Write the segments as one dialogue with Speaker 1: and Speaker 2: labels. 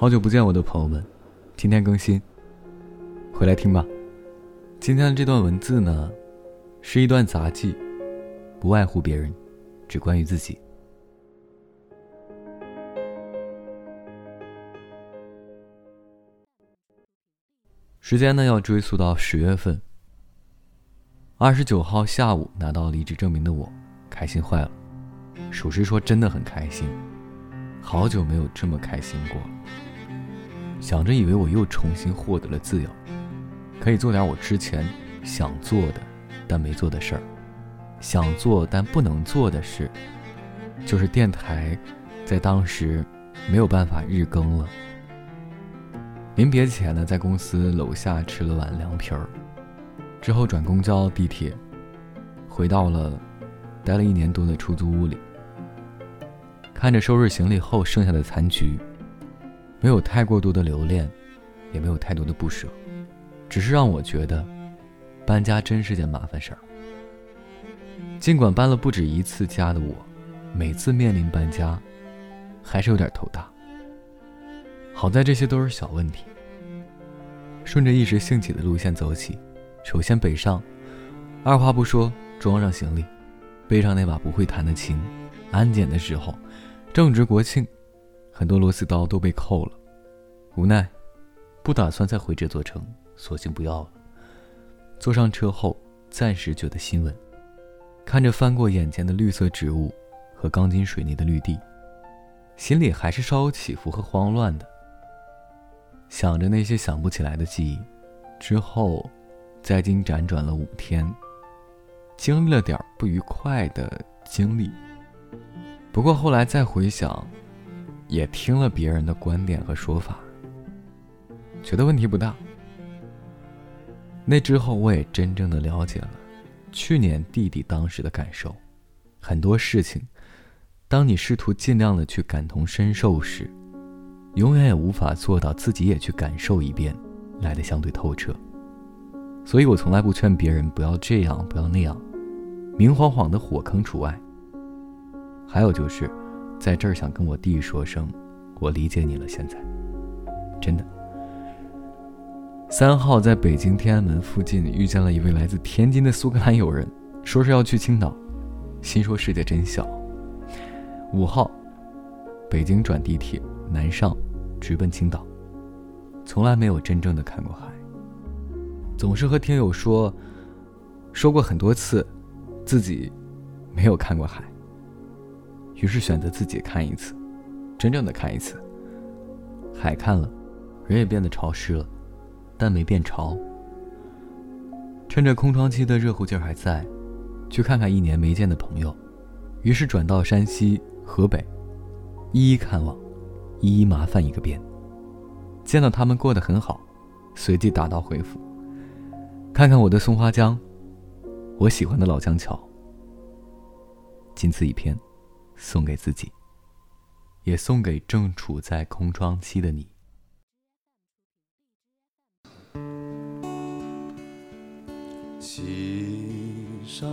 Speaker 1: 好久不见，我的朋友们，今天更新，回来听吧。今天的这段文字呢，是一段杂记，不外乎别人，只关于自己。时间呢，要追溯到十月份。二十九号下午拿到离职证明的我，开心坏了。属实说，真的很开心，好久没有这么开心过。想着以为我又重新获得了自由，可以做点我之前想做的但没做的事儿。想做但不能做的事，就是电台在当时没有办法日更了。临别前呢，在公司楼下吃了碗凉皮儿，之后转公交、地铁，回到了待了一年多的出租屋里，看着收拾行李后剩下的残局。没有太过多的留恋，也没有太多的不舍，只是让我觉得，搬家真是件麻烦事儿。尽管搬了不止一次家的我，每次面临搬家，还是有点头大。好在这些都是小问题。顺着一时兴起的路线走起，首先北上，二话不说装上行李，背上那把不会弹的琴。安检的时候，正值国庆。很多螺丝刀都被扣了，无奈，不打算再回这座城，索性不要了。坐上车后，暂时觉得心稳，看着翻过眼前的绿色植物和钢筋水泥的绿地，心里还是稍有起伏和慌乱的。想着那些想不起来的记忆，之后，在京辗转了五天，经历了点不愉快的经历。不过后来再回想。也听了别人的观点和说法，觉得问题不大。那之后，我也真正的了解了去年弟弟当时的感受。很多事情，当你试图尽量的去感同身受时，永远也无法做到自己也去感受一遍，来的相对透彻。所以我从来不劝别人不要这样，不要那样，明晃晃的火坑除外。还有就是。在这儿想跟我弟说声，我理解你了。现在，真的。三号在北京天安门附近遇见了一位来自天津的苏格兰友人，说是要去青岛，心说世界真小。五号，北京转地铁南上，直奔青岛，从来没有真正的看过海，总是和听友说，说过很多次，自己没有看过海。于是选择自己看一次，真正的看一次。海看了，人也变得潮湿了，但没变潮。趁着空窗期的热乎劲儿还在，去看看一年没见的朋友。于是转到山西、河北，一一看望，一一麻烦一个遍。见到他们过得很好，随即打道回府。看看我的松花江，我喜欢的老江桥。仅此一篇。送给自己，也送给正处在空窗期的你。
Speaker 2: 心上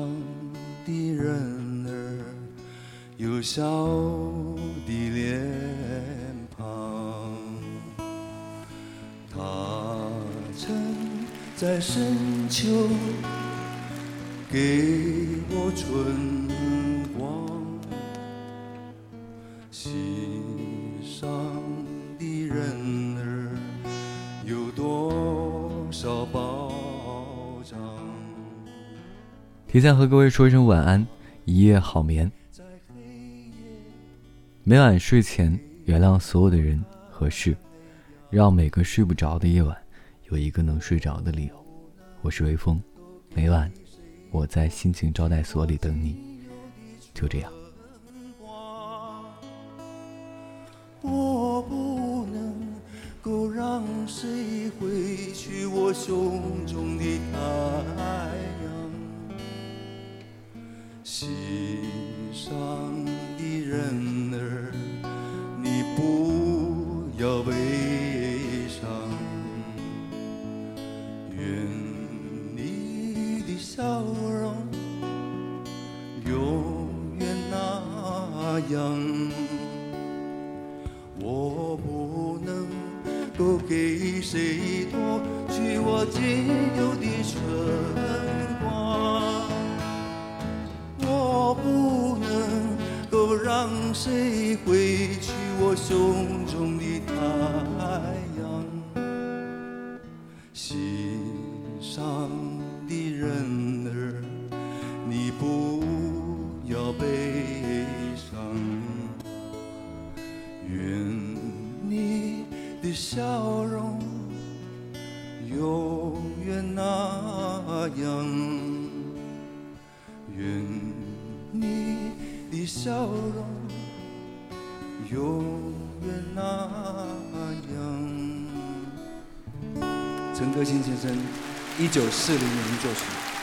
Speaker 2: 的人儿有笑的脸庞，他曾在深秋给我春光。心上的人儿有多少保障？
Speaker 1: 提前和各位说一声晚安，一夜好眠。每晚睡前原谅所有的人和事，让每个睡不着的夜晚有一个能睡着的理由。我是微风，每晚我在心情招待所里等你。就这样。
Speaker 2: 我不能够让谁挥去我胸中的太阳？心上的人儿，你不要悲伤。愿你的笑容永远那样。给谁夺去我仅有的春光？我不能够让谁挥去我胸中的太阳。心上笑容永远那样，愿你的笑容永远那样。陈歌辛先生，一九四零年作曲。